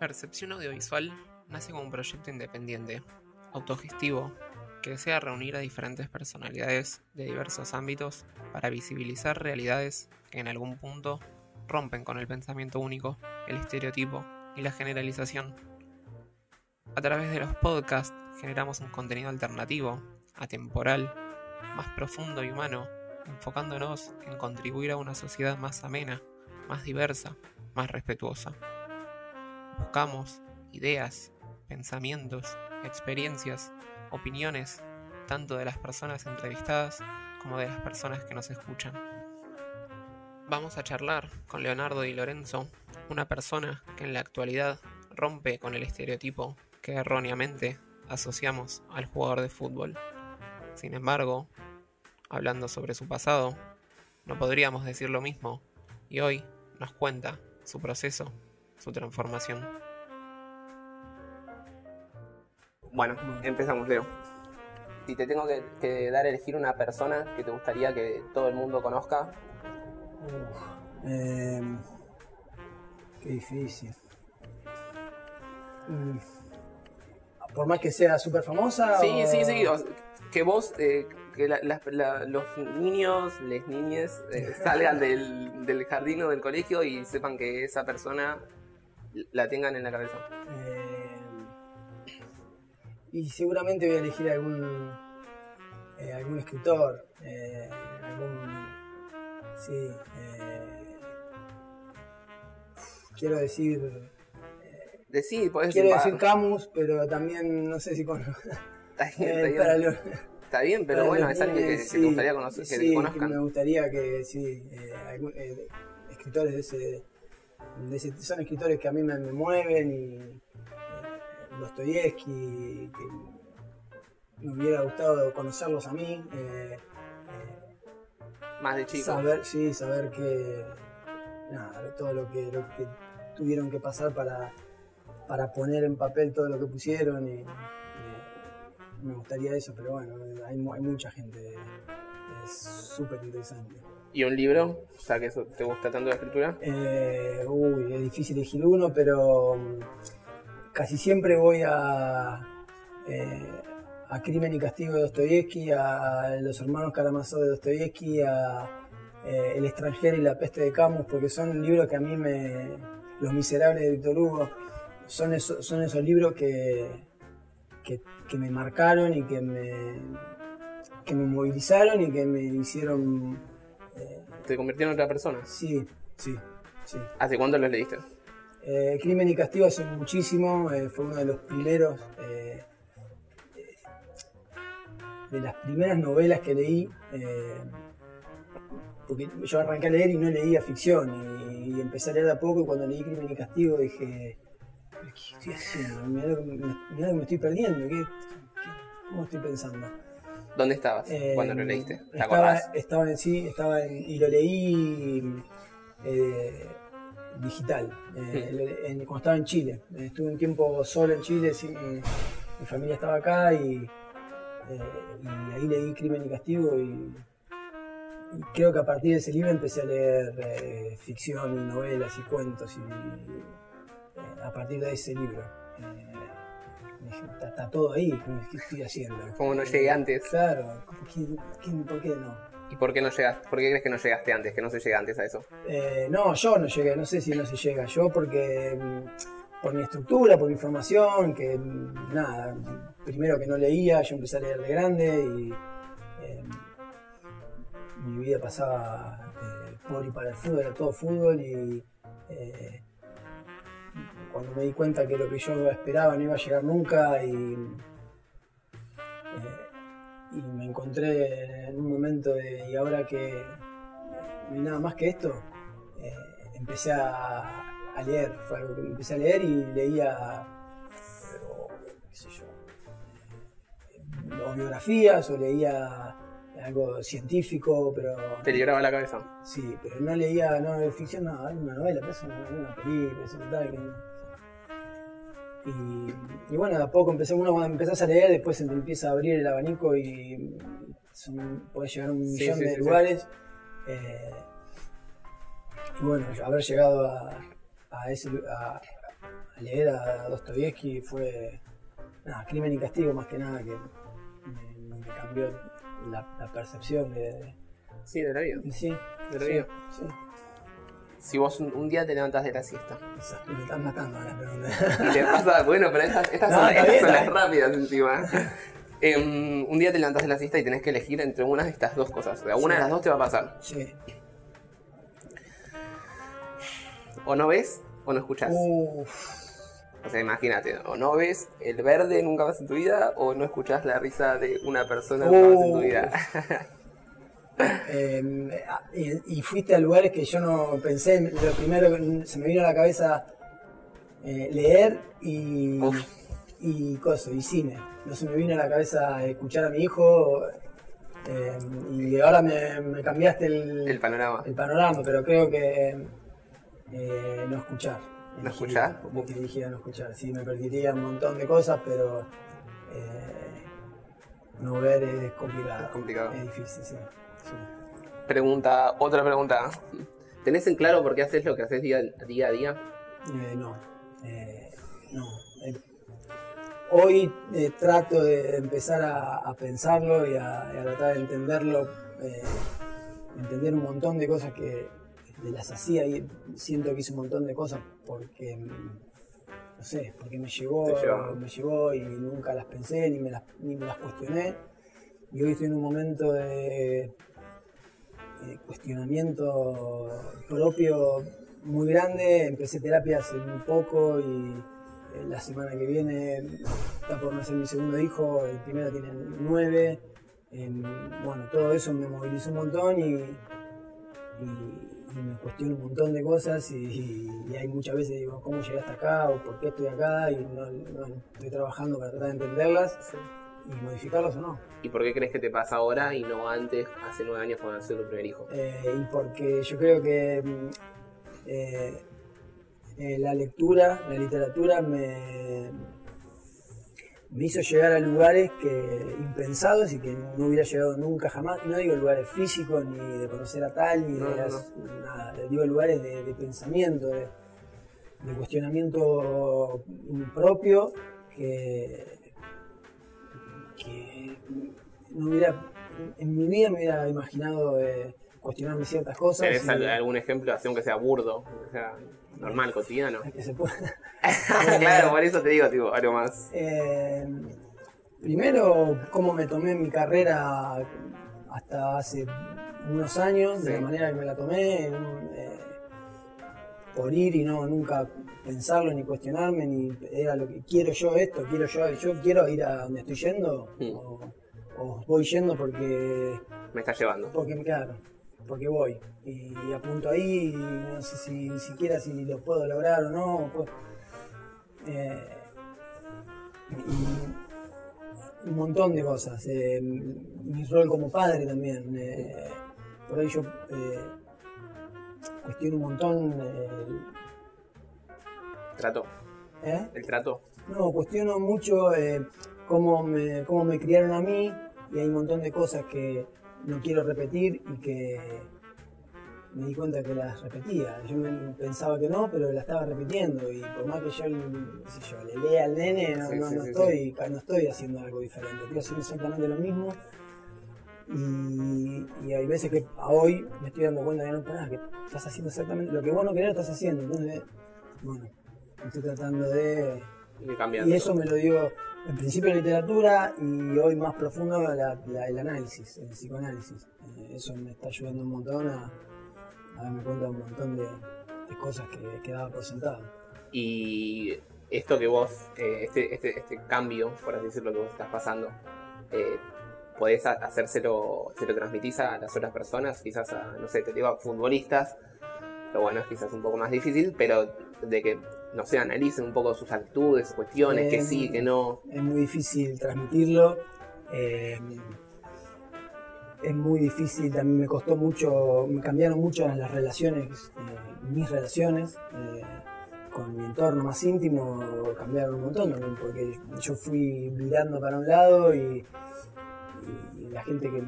Percepción Audiovisual nace como un proyecto independiente, autogestivo, que desea reunir a diferentes personalidades de diversos ámbitos para visibilizar realidades que en algún punto rompen con el pensamiento único, el estereotipo y la generalización. A través de los podcasts generamos un contenido alternativo, atemporal, más profundo y humano, enfocándonos en contribuir a una sociedad más amena, más diversa, más respetuosa. Buscamos ideas, pensamientos, experiencias, opiniones, tanto de las personas entrevistadas como de las personas que nos escuchan. Vamos a charlar con Leonardo Di Lorenzo, una persona que en la actualidad rompe con el estereotipo que erróneamente asociamos al jugador de fútbol. Sin embargo, hablando sobre su pasado, no podríamos decir lo mismo y hoy nos cuenta su proceso su transformación. Bueno, empezamos, Leo. Si te tengo que, dar a elegir una persona que te gustaría que todo el mundo conozca. Em, qué difícil. Mm, por más que sea súper famosa. Sí, sí, sí. que vos, eh, que los niños, las niñas eh, salgan del, del jardín o del colegio y sepan que esa persona la tengan en la cabeza? Eh, y seguramente voy a elegir algún, eh, algún escritor, eh, algún... Sí, quiero decir... Decir, podés Quiero decir Camus, pero también no sé si con... Está bien, está bien. está bien, pero bueno, es alguien que, te gustaría conocer, que sí, conozcan. me gustaría que, sí, escritores de ese, son escritores que a mí me, mueven y eh, Dostoyevsky, que me hubiera gustado conocerlos a mí. Eh, Más de chicos. Saber, sí, saber que nada, todo lo que, tuvieron que pasar para, para poner en papel todo lo que pusieron y, me gustaría eso, pero bueno, hay, hay mucha gente, es súper interesante. ¿Y un libro? O sea, que eso, ¿te gusta tanto la escritura? Eh, uy, es difícil elegir uno, pero mm, casi siempre voy a, eh, a Crimen y Castigo de Dostoyevsky, a Los Hermanos Karamazov de Dostoyevsky, a eh, El extranjero y la peste de Camus, porque son libros que a mí me... Los Miserables de Víctor Hugo, son, esos, son esos libros que, que, que me marcaron y que me, que me movilizaron y que me hicieron ¿Te convirtió en otra persona? Sí, sí, sí. ¿Hace cuánto los leíste? Eh, Crimen y Castigo hace muchísimo, eh, fue uno de los primeros, eh, de las primeras novelas que leí, porque yo arranqué a leer y no leía ficción, y, empecé a leer a poco, y cuando leí Crimen y Castigo dije, ¿qué estoy haciendo? Mirá lo que, me estoy perdiendo, ¿qué, cómo estoy pensando? ¿Dónde estabas cuando lo leíste? ¿Te estaba, estaba en sí, estaba en, y lo leí eh, digital, eh, cuando estaba en Chile. Estuve un tiempo solo en Chile, mi familia estaba acá y, eh, y, ahí leí Crimen y Castigo y, creo que a partir de ese libro empecé a leer ficción y novelas y cuentos y a partir de ese libro está, todo ahí, ¿qué estoy haciendo? Como no llegué antes. Claro, por qué no? ¿Y por qué no llegaste? ¿Por qué crees que no llegaste antes? Que no se llega antes a eso. Eh, no, yo no llegué, no sé si no se llega. Yo porque mm, por mi estructura, por mi formación, que mm, nada, primero que no leía, yo empecé a leer de grande y eh, mi vida pasaba eh, por y para el fútbol, era todo fútbol y cuando me di cuenta que lo que yo esperaba no iba a llegar nunca y, eh, y me encontré en un momento de, y ahora que no hay nada más que esto, eh, empecé a, leer, fue algo que empecé a leer y leía, qué sé yo, o biografías o leía algo científico, pero... ¿Te libraba la cabeza? Sí, pero no leía, no ficción, no, una novela, pero una, una película, tal, que y, bueno, de a poco empecé, uno cuando empezás a leer, después se te empieza a abrir el abanico y puedes llegar a un millón de lugares. Eh, y bueno, haber llegado a, ese, leer a Dostoyevsky fue nada, crimen y castigo más que nada que me, me cambió la, la percepción de, Sí, de la vida. sí, De la vida. sí. Si vos un, un día te levantas de la siesta me están matando las preguntas. y te pasa, bueno, pero estas, estas No, son, estas bien, son las rápidas encima. Em, un día te levantas de la siesta y tenés que elegir entre una de estas dos cosas. O sea, una Sí. de las dos te va a pasar. sí. O no ves o no escuchás. Uf, O sea, imagínate, o no ves el verde nunca más en tu vida, o no escuchás la risa de una persona nunca más en tu vida. Eh, y, y fuiste a lugares que yo no pensé. Lo primero que se me vino a la cabeza eh, leer y, Uf. y coso, y cine. No se me vino a la cabeza escuchar a mi hijo. eh, y ahora me, me cambiaste el, El panorama. el panorama, pero creo que eh, no escuchar. ¿No escuchar? Me elegiría no escuchar. Sí, me perdería un montón de cosas, pero eh, no ver es complicado. Es complicado. Es difícil, sí. Pregunta, otra pregunta. ¿Tenés en claro por qué haces lo que haces día, día a día? Eh, no, eh, no. Eh, hoy eh, trato de empezar a, a pensarlo y a, y a tratar de entenderlo, eh, entender un montón de cosas que de las hacía y siento que hice un montón de cosas porque, no sé, porque me llegó, Te llegó. me llegó y nunca las pensé ni me las, ni me las cuestioné. Y hoy estoy en un momento de eh, cuestionamiento propio muy grande. Empecé terapia hace un poco y eh, la semana que viene está por nacer mi segundo hijo, el primero tiene nueve. Em, bueno, todo eso me movilizó un montón y, me cuestiono un montón de cosas y, y hay muchas veces digo, ¿cómo llegué hasta acá? o ¿por qué estoy acá? Y no- estoy trabajando para tratar de entenderlas y modificarlas o no. ¿Y por qué crees que te pasa ahora y no antes, hace nueve años cuando nació tu primer hijo? Eh, y porque yo creo que mm, eh, eh, la lectura, la literatura me, me hizo llegar a lugares que impensados y que no hubiera llegado nunca jamás. No digo lugares físicos, ni de conocer a tal, ni No, de no, as- nada. Digo lugares de, de pensamiento, de, de cuestionamiento propio que, que no hubiera, en mi vida me hubiera imaginado eh, cuestionarme ciertas cosas. ¿Tenés y- algún ejemplo, así aunque sea burdo, sea, normal, cotidiano? que se pueda. claro, por eso te digo, tipo, algo más. Eh, primero, cómo me tomé mi carrera hasta hace unos años, de la manera que me la tomé, en un, por ir y no nunca pensarlo ni cuestionarme, ni era lo que quiero yo esto, quiero yo, yo quiero ir a donde estoy yendo, Mm. o, o voy yendo porque Me está llevando. porque claro, porque voy y apunto ahí y no sé si siquiera si lo puedo lograr o no pues, eh, y un montón de cosas eh, mi rol como padre también eh, por ahí yo cuestiono un montón eh, Trato. ¿eh? El trato. No, cuestiono mucho eh, cómo, me, cómo me criaron a mí y hay un montón de cosas que no quiero repetir y que me di cuenta que las repetía. Yo me- pensaba que no, pero la estaba repitiendo y por más que yo, qué sé yo, le lea al nene, no, Sí, no- sí, no sí, estoy, no estoy haciendo algo diferente, estoy haciendo exactamente lo mismo. Y, y hay veces que a hoy me estoy dando cuenta que no, que estás haciendo exactamente lo que vos no querés, estás haciendo. Entonces, bueno, estoy tratando de cambiando. y eso me lo digo en principio en literatura y hoy más profundo la- la- el análisis, el psicoanálisis. Eh, Eso me está ayudando un montón a, a darme cuenta de un montón de, de cosas que quedaba por sentado. Y esto que vos, eh, este, este, este cambio, por así decirlo, que vos estás pasando, eh, podés ha- hacérselo, se lo transmitís a las otras personas, quizás a, no sé, te digo a futbolistas, lo bueno es quizás un poco más difícil, pero de que, no sé, analicen un poco sus actitudes, sus cuestiones, que Eh, sí, que no. Es muy difícil transmitirlo. eh, es muy difícil, también me costó mucho, me cambiaron mucho las relaciones, eh, mis relaciones eh, con mi entorno más íntimo, cambiaron un montón también, porque yo fui virando para un lado y, y la gente que,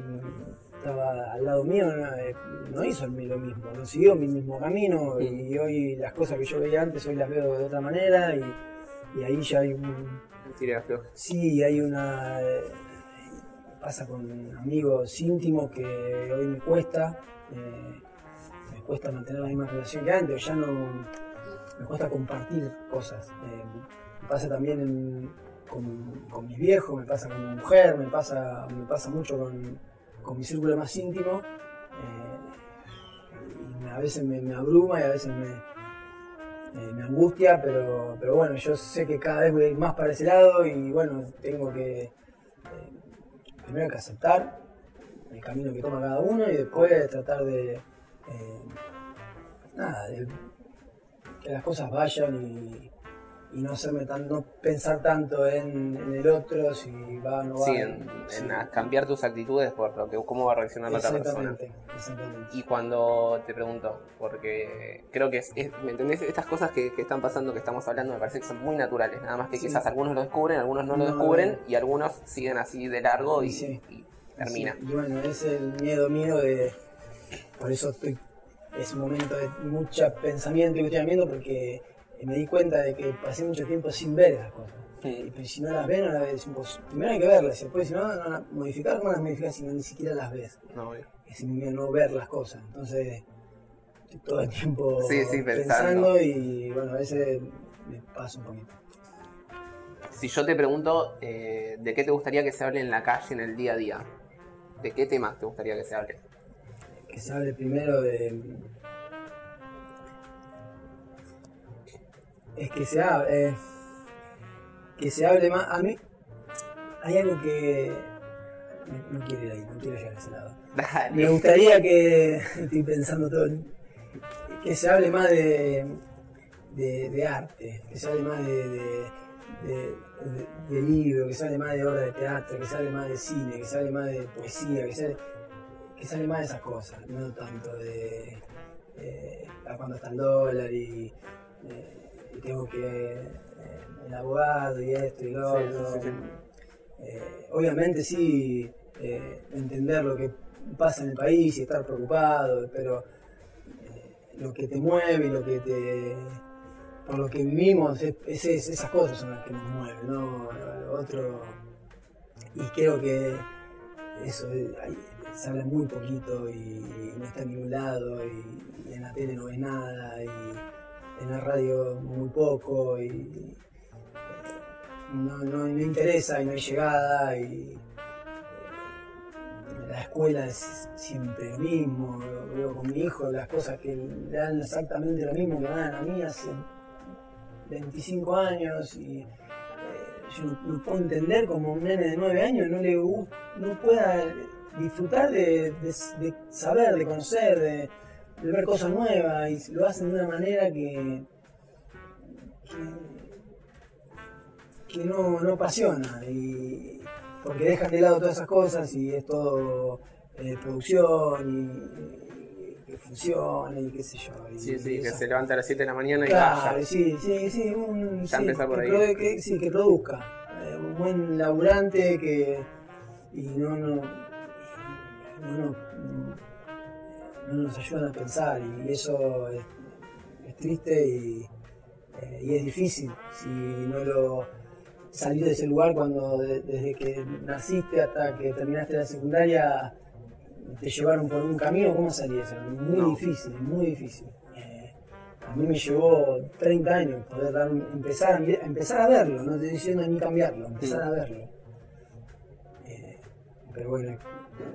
estaba al lado mío no, hizo lo mismo, no siguió mi mismo camino y hoy las cosas que yo veía antes hoy las veo de otra manera y, ahí ya hay un... Sí, hay una... pasa con amigos íntimos que hoy me cuesta, me cuesta mantener la misma relación que antes, ya no me cuesta compartir cosas. pasa también con, con mis viejos, me pasa con mi mujer, me pasa, me pasa mucho con, con mi círculo más íntimo. Eh, y a veces me, abruma y a veces me, me angustia, pero, pero bueno, yo sé que cada vez voy más para ese lado y bueno, tengo que eh, primero que aceptar el camino que toma cada uno y después tratar de, eh, nada, de que las cosas vayan y, y no hacerme tan, no pensar tanto en, el otro, si va o no va. Sí, en, cambiar tus actitudes por lo que cómo va a reaccionar la otra persona. Exactamente. Y cuando te pregunto, porque creo que es, ¿me entendés? Estas cosas que, están pasando, que estamos hablando, me parece que son muy naturales, nada más que quizás algunos lo descubren, algunos no, lo descubren y algunos siguen así de largo y, termina. Y bueno, es el miedo mío de, por eso estoy, es un momento de mucho pensamiento y cuestionamiento porque me di cuenta de que pasé mucho tiempo sin ver esas cosas. Y si no las ves, no las ves. Pues, primero hay que verlas, y después si no, no modificar, ¿cómo las modificas si no ni siquiera las ves? No, es no ver las cosas. Entonces, estoy todo el tiempo pensando. y bueno, a veces me pasa un poquito. Si yo te pregunto, eh, ¿de qué te gustaría que se hable en la calle, en el día a día? ¿De qué temas te gustaría que se hable? Que se hable primero de es que se hable, eh, que se hable más. A mí hay algo que no, quiero ir ahí, no quiero llegar a ese lado. Me gustaría que, estoy pensando todo, que se hable más de, de, arte, que se hable más de, de, libro, que se hable más de obra de teatro, que se hable más de cine, que se hable más de poesía, que se hable, que se más de esas cosas, no tanto de eh, cuando está el dólar y... Eh, tengo que eh, el abogado y esto y lo otro. Eh, obviamente sí eh, entender lo que pasa en el país y estar preocupado, pero lo que te mueve y lo que te por lo que vivimos es, esas cosas son las que nos mueven, no lo otro. Y creo que eso se habla muy poquito y, no está en ningún lado y, y en la tele no ves nada y en la radio muy poco y eh, no, no, interesa y no hay llegada y eh, la escuela es siempre lo mismo, veo con mi hijo, las cosas que le dan exactamente lo mismo que me dan a mí hace 25 años y eh, yo no, puedo entender como un nene de 9 años no le no pueda disfrutar de saber, de conocer, de, ver cosas nuevas y lo hacen de una manera que, que, no, no, apasiona y porque dejan de lado todas esas cosas y es todo eh, producción y, que funcione y qué sé yo. sí, sí, que se levanta a las 7 de la mañana y claro, Sí, sí, sí, un, sí, por ahí. Que, sí, que produzca. Eh, un buen laburante que y no, no, no, no no nos ayudan a pensar y eso es, triste y, eh, y, es difícil si no lo salir de ese lugar cuando desde que naciste hasta que terminaste la secundaria te llevaron por un camino, ¿cómo salir eso? Muy difícil, muy difícil. Eh, a mí me llevó 30 años poder empezar, a, empezar a verlo, no estoy diciendo ni cambiarlo, empezar a verlo. Eh, pero bueno,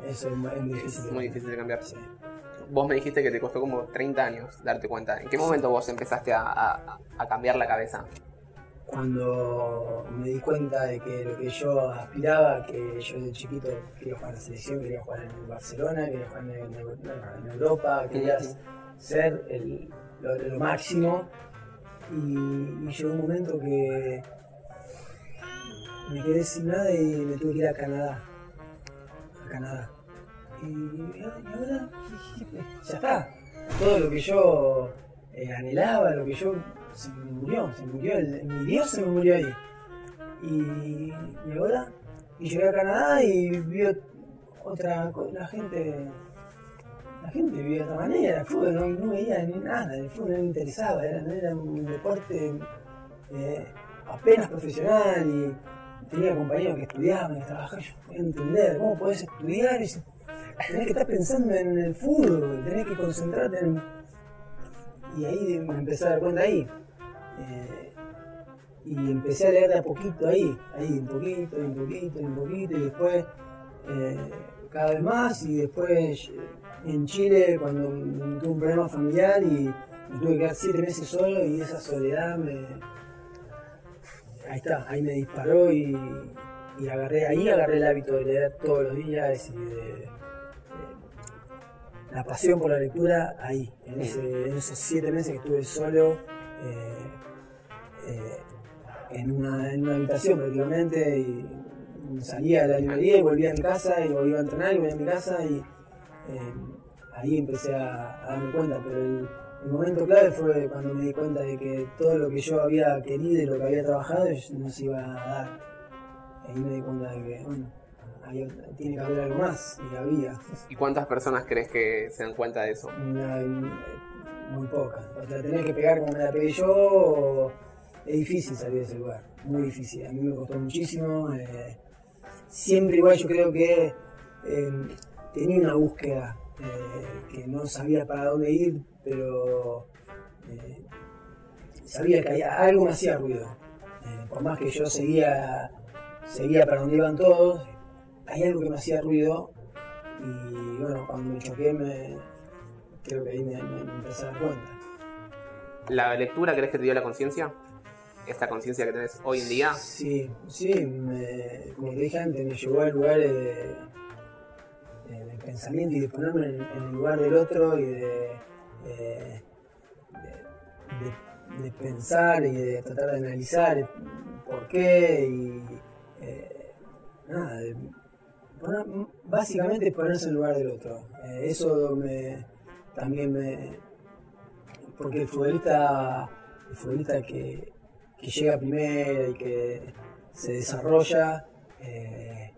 eso es, muy difícil. Es muy difícil de cambiar vos me dijiste que te costó como 30 años darte cuenta. ¿En qué momento vos empezaste a, cambiar la cabeza? Cuando me di cuenta de que lo que yo aspiraba, que yo de chiquito quería jugar en la selección, quería jugar en Barcelona, quería jugar en, Europa, quería ser lo, máximo. Y, llegó un momento que me quedé sin nada y me tuve que ir a Canadá. A Canadá y, ahora ya está. Todo lo que yo eh, anhelaba, lo que yo. se me murió, se murió, mi Dios se me murió ahí. Y, ahora, y llegué a Canadá y vio otra la gente la gente vivía de otra manera, el fútbol no, no veía ni nada, el fútbol no le interesaba, era, era un deporte eh, apenas profesional y tenía compañeros que estudiaban, que trabajaban, yo podía entender, ¿cómo podés estudiar? Y tenés que estar pensando en el fútbol, tenés que concentrarte en... Y ahí me empecé a dar cuenta ahí. Eh, y empecé a leer de a poquito ahí, ahí, un poquito, un poquito, un poquito, y después eh, cada vez más, y después eh, en Chile cuando tuve un problema familiar y tuve que quedar siete meses solo y esa soledad me... Ahí está, ahí me disparó y, y agarré, ahí agarré el hábito de leer todos los días y de- la pasión por la lectura ahí, en, ese- en esos siete meses que estuve solo. eh, eh, en una, en una habitación prácticamente y salía de la librería y volvía a mi casa y iba a entrenar y volvía a mi casa y eh, ahí empecé a, a darme cuenta, pero el, el momento clave fue cuando me di cuenta de que todo lo que yo había querido y lo que había trabajado no se iba a dar. Ahí me di cuenta de que, bueno, hay- tiene que haber algo más y había. ¿Y cuántas personas crees que se dan cuenta de eso? Una- muy pocas. O sea, tenés que pegar como me la pegué yo. Es difícil salir de ese lugar. Muy difícil. A mí me costó muchísimo. eh, siempre igual yo creo que eh, tenía una búsqueda eh, que no sabía para dónde ir, pero eh, sabía que había- algo me hacía ruido. Eh, por más que yo seguía, seguía para donde iban todos, hay algo que me hacía ruido. Y bueno, cuando me choqué me, creo que ahí me, me- me empecé a dar cuenta. ¿La lectura crees que te dio la conciencia? ¿Esta conciencia que tenés hoy en día? Sí, sí, me- como te dije antes, me llevó a lugares de, de- de pensamiento y de ponerme en, en el lugar del otro y de, de- pensar y de tratar de analizar por qué y eh, nada, de poner- básicamente ponerse en lugar del otro. Eh, eso me, también me... Porque el futbolista, el futbolista que, que llega a primera y que se desarrolla, eh,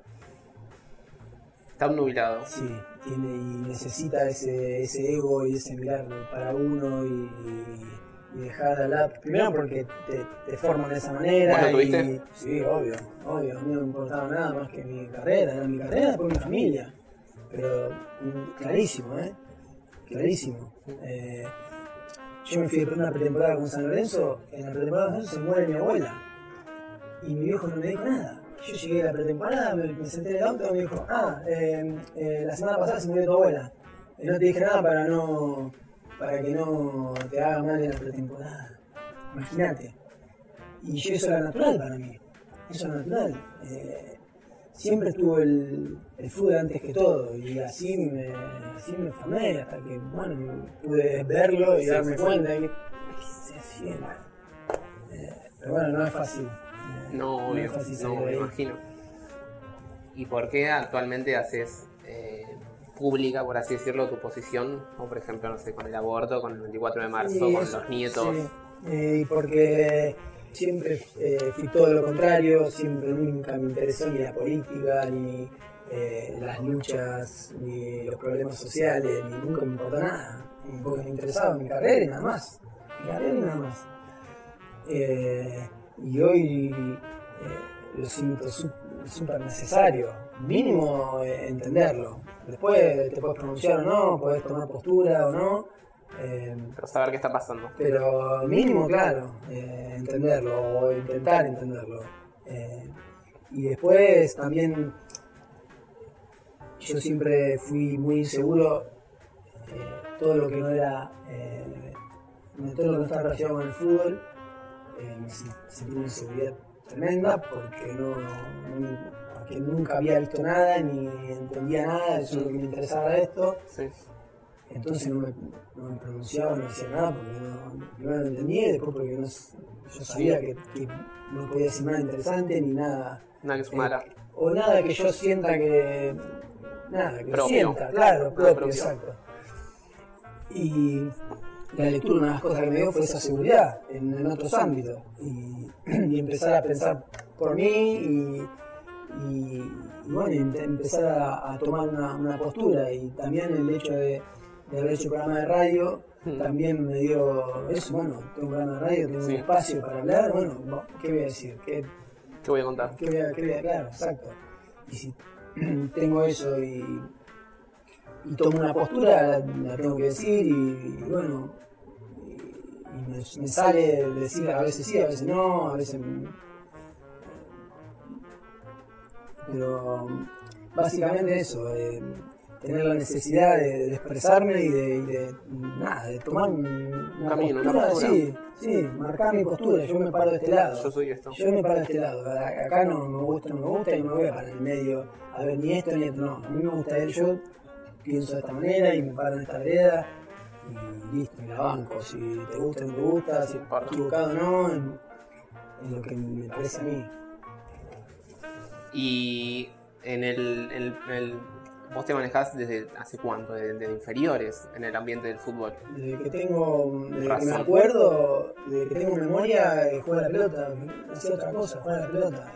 Está nubilado. sí, tiene y necesita ese, ese ego y ese mirar para uno y, y dejar de lado. Primero porque te, te forman de esa manera. ¿Vos lo y- tuviste? sí, obvio, obvio. A mí no me importaba nada más que mi carrera. Era mi carrera por mi familia. Pero mm, clarísimo, ¿eh? Clarísimo. Eh, yo me fui de una pretemporada con San Lorenzo. En la pretemporada con San Lorenzo se muere mi abuela. Y mi viejo no me dijo nada. Yo llegué a la pretemporada, me, me senté en el auto y me dijo, ah, eh, eh, la semana pasada se murió tu abuela. Y no te dije nada para no para que no te haga mal en la pretemporada. Imagínate. Y yo eso era natural para mí. Eso era natural. Eh, siempre estuvo el, el fútbol antes que todo. Y así me, así me formé hasta que bueno, pude verlo y Sí, darme cuenta de que, se hacía. Eh, pero bueno, no es fácil. Eh, No, no obvio, es fácil no, me imagino. ¿Y por qué actualmente haces pública, por así decirlo, tu posición? Como por ejemplo, no sé, con el aborto, con el 24 de marzo, Sí, con los nietos. sí. Eh, y porque siempre eh, fui todo lo contrario, siempre nunca me interesó ni la política, ni eh, las luchas, ni los problemas sociales, ni nunca me importó nada. Porque me interesaba mi carrera y nada más. Mi carrera y nada más. Eh, y hoy lo siento súper necesario, mínimo entenderlo. Después te puedes pronunciar o no, puedes tomar postura o no. eh, Pero saber qué está pasando. pero mínimo, claro, eh, entenderlo o intentar entenderlo. Eh, y después también yo siempre fui muy inseguro, todo lo que no era, todo lo que no estaba relacionado con el fútbol, me sen- sentí una inseguridad tremenda porque no, no- porque nunca había visto nada ni entendía nada, eso es lo que me interesaba de esto. Sí. Entonces no me, no me pronunciaba, no decía nada porque no, primero no entendía y después porque no, yo sabía que, que no podía decir nada interesante ni nada. Nada que sumara. eh, o nada que yo sienta que. Nada, que Propio. sienta, claro, propio. exacto. Y la lectura, una de las cosas que me dio fue esa seguridad en, en otros ámbitos. Y, y empezar a pensar por mí y, y, y bueno, y empezar a, a tomar una, una postura y también el hecho de, de haber hecho programa de radio Mm. también me dio eso, bueno, tengo un programa de radio, tengo Sí. un espacio para hablar, bueno, ¿qué voy a decir? ¿Qué, ¿Qué voy a contar? qué voy a, qué voy a- claro, exacto. Y si tengo eso y, y tomo una postura, la, la tengo que decir y, y bueno, y, y me, me sale decir a veces sí, a veces no, a veces... Pero básicamente eso, eh, tener la necesidad de, de expresarme y de, y de, nada, de tomar un- una camino, postura, sí, sí, marcar mi postura, yo me paro de este lado. Yo soy esto. Yo me paro de este lado, acá no me gusta, no me gusta y no me voy a parar en el medio a ver ni esto ni esto, no, a mí me gusta él, yo pienso de esta manera y me paro en esta vereda y listo, me la banco, si te gusta o no te gusta, si Importa. equivocado o no, en, en lo que me parece a mí. Y en el, el- el- vos te manejás desde hace cuánto, de, de inferiores en el ambiente del fútbol. Desde que tengo, desde que me acuerdo, desde que tengo memoria, eh, juego a la pelota, hacía otra cosa, jugar a la pelota.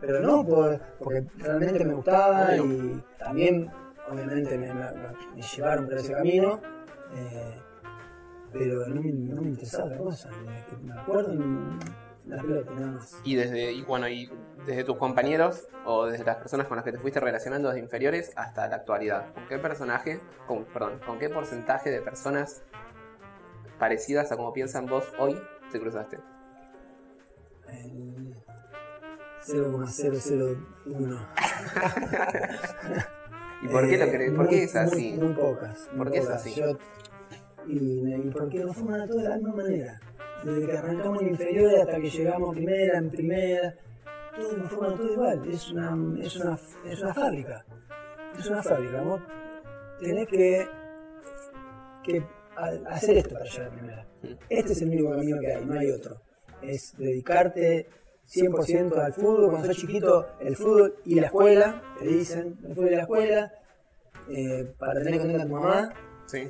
Pero no por, porque realmente me gustaba y también, obviamente, me, me- me llevaron por ese camino, eh, pero no me, no me interesaba otra cosa. Desde que me acuerdo, la pelota, nada más. Y desde, y bueno, y desde tus compañeros o desde las personas con las que te fuiste relacionando desde inferiores hasta la actualidad. ¿Con qué personaje, con, perdón, con qué porcentaje de personas parecidas a como piensan vos hoy te cruzaste? El 0,001. ¿Y por qué lo Eh, crees? ¿Por muy- qué es así? Muy, muy pocas. muy ¿Por qué es así? Yo- y, y porque nos forman a todos de la misma manera. Desde que arrancamos en inferior hasta que llegamos a primera, en primera, nos forman todo igual. Es una, es una, es una fábrica. Es una fábrica. Vos tenés que, que hacer esto para llegar a primera. Este es el único camino que hay, no hay otro. Es dedicarte 100% al fútbol. Cuando sos chiquito, el fútbol y la escuela, te dicen, el fútbol y la escuela, eh, para tener contenta a tu mamá. Sí.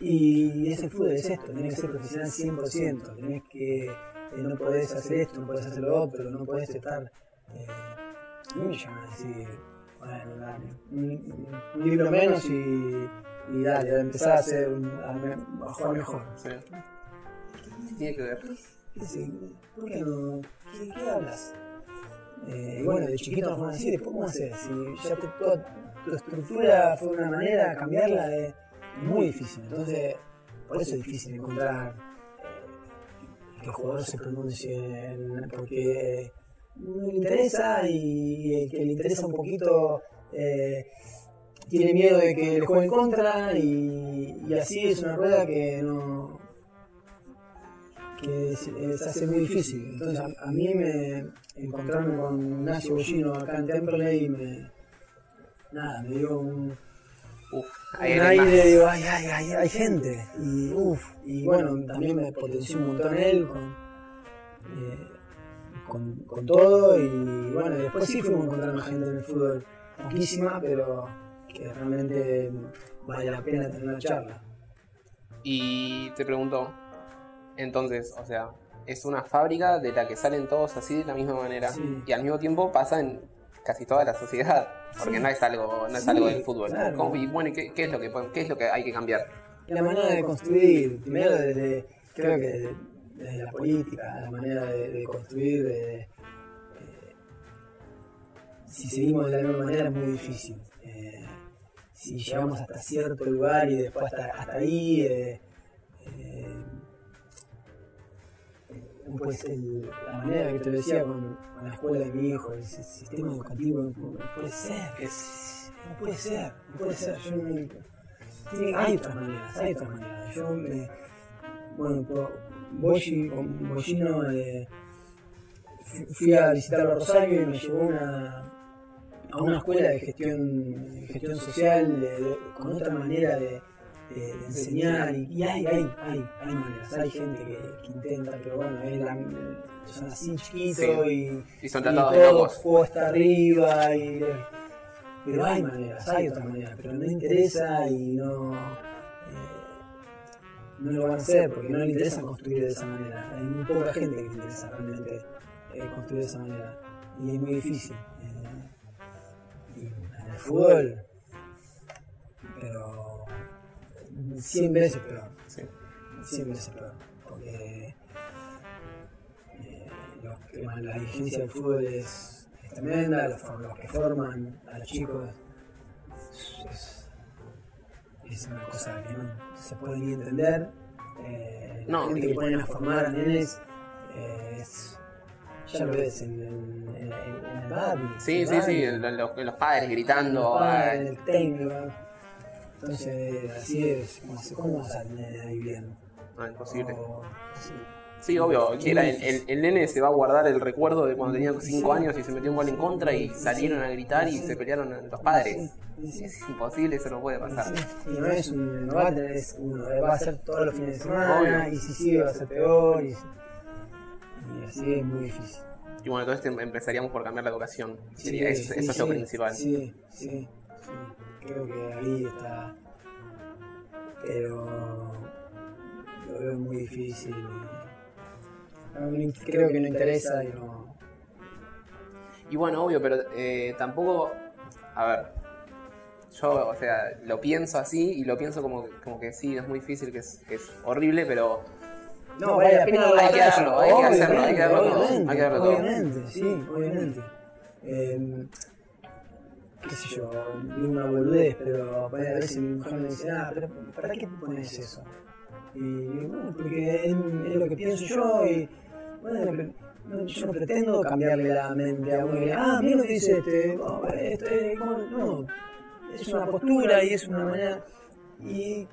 Y ese fútbol es esto, tenés que ser profesional 100%, tenés que, eh, no podés hacer esto, no podés hacer lo otro, no podés estar... Eh, a me llaman a decir, bueno, dale, un, un libro menos y, y dale, empezar a, hacer, a, a jugar mejor. ¿Qué tiene que ver? ¿Qué? ¿Por qué no? ¿Qué, qué hablas? Eh, y bueno, de chiquito nos van a decir, después cómo hacer, si ya te- toda tu estructura fue de una manera, cambiarla es muy difícil. Entonces, por eso es difícil encontrar que el jugador se pronuncie, porque no le interesa y el que le interesa un poquito eh, tiene miedo de que le juegue en contra y, así es una rueda que no que se, hace muy difícil. Entonces a, a mí me encontrarme con Ignacio Bollino acá en Temperley me nada, me dio un, Uf, un hay aire, más. digo, ay, ay, ay, hay gente. Y uff, y bueno, también me potenció un montón él con, eh, con, con todo. Y bueno, después sí fuimos encontrando gente en el fútbol, poquísima, pero que realmente vale la pena tener una charla. Y te pregunto, entonces, o sea, es una fábrica de la que salen todos así de la misma manera Sí. y al mismo tiempo pasa en casi toda la sociedad, porque Sí. no es algo, no es Sí, algo del fútbol. claro. ¿Cómo- y bueno, ¿y ¿qué, qué es lo que qué es lo que hay que cambiar? La manera de construir, primero desde, creo que desde, desde la política, la manera de, de construir, de- eh, si seguimos de la misma manera es muy difícil. Eh, si llegamos hasta cierto lugar y después hasta, hasta ahí, eh, eh, pues el- la manera que te decía con, la escuela de mi hijo, el si- sistema educativo, no puede ser, no puede ser, no puede ser. Yo no- hay otras maneras, hay otras maneras. Yo me, bueno, por fui a visitarlo a Rosario y me llevó una, a una escuela de gestión, gestión social de- de- con otra manera de, de- de enseñar y, y hay, hay, hay, hay maneras, hay gente que, que intenta, pero bueno, es la, son así chiquitos Sí. y, Y son y tratados de todo locos. arriba y pero hay maneras, hay otras maneras, pero no interesa y no eh, no lo van a hacer porque no le interesa construir de esa manera. Hay muy poca gente que le interesa realmente eh, construir de esa manera y es muy difícil. Eh, y en el fútbol, pero 100 veces peor. Sí. 100 veces peor. Porque eh, los- la dirigencia del fútbol es, es tremenda, los, los que forman a los chicos es, es una cosa que no se puede ni entender. Eh, No, la gente que ponen a formar a nenes eh, es, ya lo ves en, en, en, en el barrio. Sí, sí, el sí, barrio. los, los padres gritando. Los padres, el técnico. Entonces, así es. ¿Cómo, se- cómo vas a tener ahí bien? no, imposible. O- sí. Sí, obvio, que el, Muy el, el nene se va a guardar el recuerdo de cuando tenía 5 años y se metió un gol en contra y salieron a gritar y se pelearon los padres. Es imposible, eso no puede pasar. sí. Y no es un. No va a tener es uno, va a ser todos los fines de semana Obvio. y si sigue va a ser peor. Y, y así es muy difícil. Y bueno, entonces em- empezaríamos por cambiar la educación. Sería Sí, eso, sí, eso es lo sí, principal. Sí, sí, sí. Creo que ahí está. Pero lo veo muy difícil. Creo que no interesa y no. Y bueno, obvio, pero eh, tampoco. A ver. Yo, o sea, lo pienso así y lo pienso como, como que sí, es muy difícil, que es, que es horrible, pero. No, vale la pena Hay que hacerlo, hay que hacerlo, hay que darlo todo, hay que darlo todo. Obviamente, sí, obviamente. Eh, qué sé yo, una boludez, pero a veces mi mujer me dice, ah, pero ¿para qué pones eso? Y digo, bueno, porque es, es lo que pienso yo y, bueno, no, yo no pretendo cambiarle la mente a uno que, ah, mira lo que dice este, oh, este, ¿cómo? no, es una postura y es una manera, y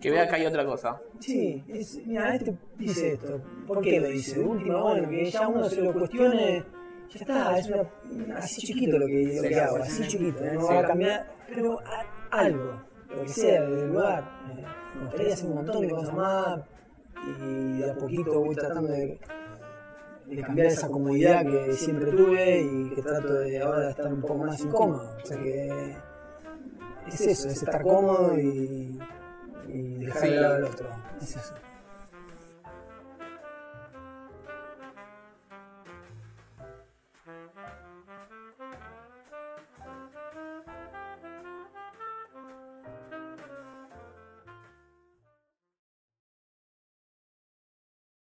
Que vea que hay otra cosa. Sí, es, mira, este dice esto. ¿Por qué lo dice? De última, bueno, que ya uno se lo cuestione, ya está, es una, así chiquito lo que, lo que hago, así chiquito, no va a cambiar, pero a- algo, lo que sea, del lugar. eh, me gustaría hacer un montón de cosas más y de a poquito voy tratando de, de cambiar esa comodidad que siempre tuve y que trato de ahora estar un poco más incómodo. O sea que es eso, es estar cómodo y, y dejar de lado al otro. Es eso.